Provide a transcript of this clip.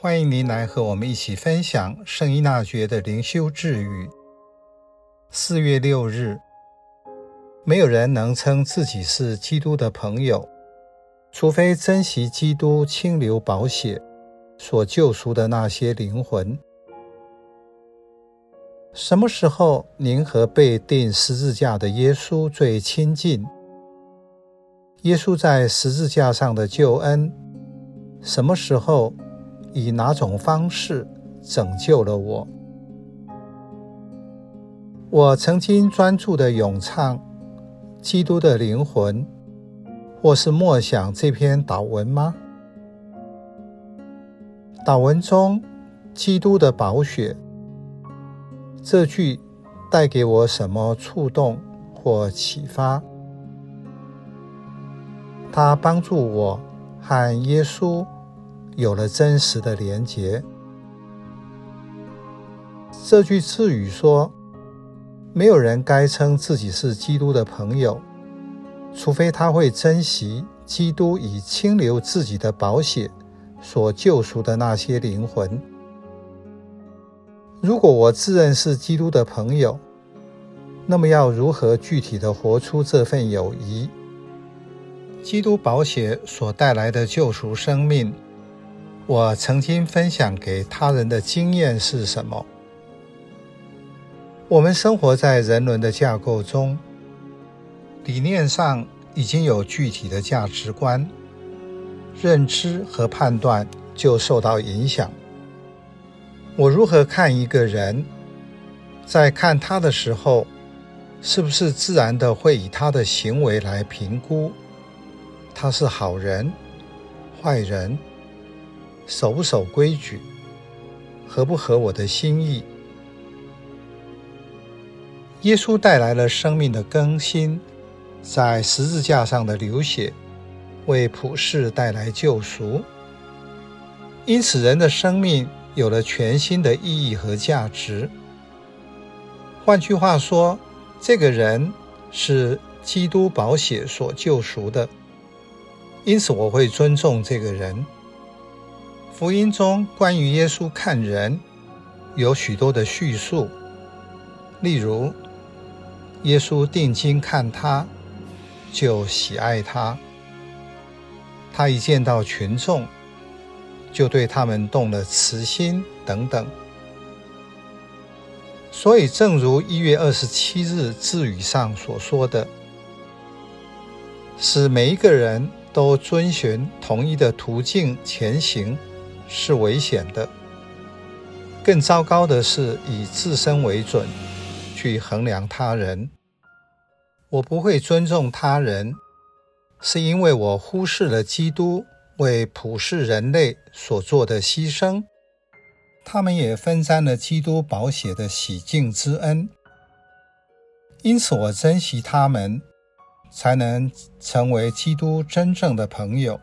欢迎您来和我们一起分享圣依纳爵的灵修智语。四月六日，没有人能称自己是基督的朋友，除非珍惜基督清流宝血所救赎的那些灵魂。什么时候您和被钉十字架的耶稣最亲近？耶稣在十字架上的救恩，什么时候？以哪种方式拯救了我？我曾经专注地咏唱基督的灵魂，或是默想这篇祷文吗？祷文中“基督的宝血”这句带给我什么触动或启发？它帮助我和耶稣。有了真实的连结。这句智语说：“没有人该称自己是基督的朋友，除非他会珍惜基督以清流自己的宝血所救赎的那些灵魂。如果我自认是基督的朋友，那么要如何具体地活出这份友谊？基督宝血所带来的救赎生命。”我曾经分享给他人的经验是什么？我们生活在人伦的架构中，理念上已经有具体的价值观，认知和判断就受到影响。我如何看一个人，在看他的时候，是不是自然的会以他的行为来评估他是好人、坏人？守不守规矩，合不合我的心意？耶稣带来了生命的更新，在十字架上的流血，为普世带来救赎。因此，人的生命有了全新的意义和价值。换句话说，这个人是基督宝血所救赎的，因此我会尊重这个人。福音中关于耶稣看人有许多的叙述，例如，耶稣定睛看他，就喜爱他；他一见到群众，就对他们动了慈心等等。所以，正如一月二十七日致语上所说的，使每一个人都遵循同一的途径前行。是危险的。更糟糕的是以自身为准去衡量他人。我不会尊重他人，是因为我忽视了基督为普世人类所做的牺牲。他们也分沾了基督宝血的洗净之恩。因此，我珍惜他们，才能成为基督真正的朋友。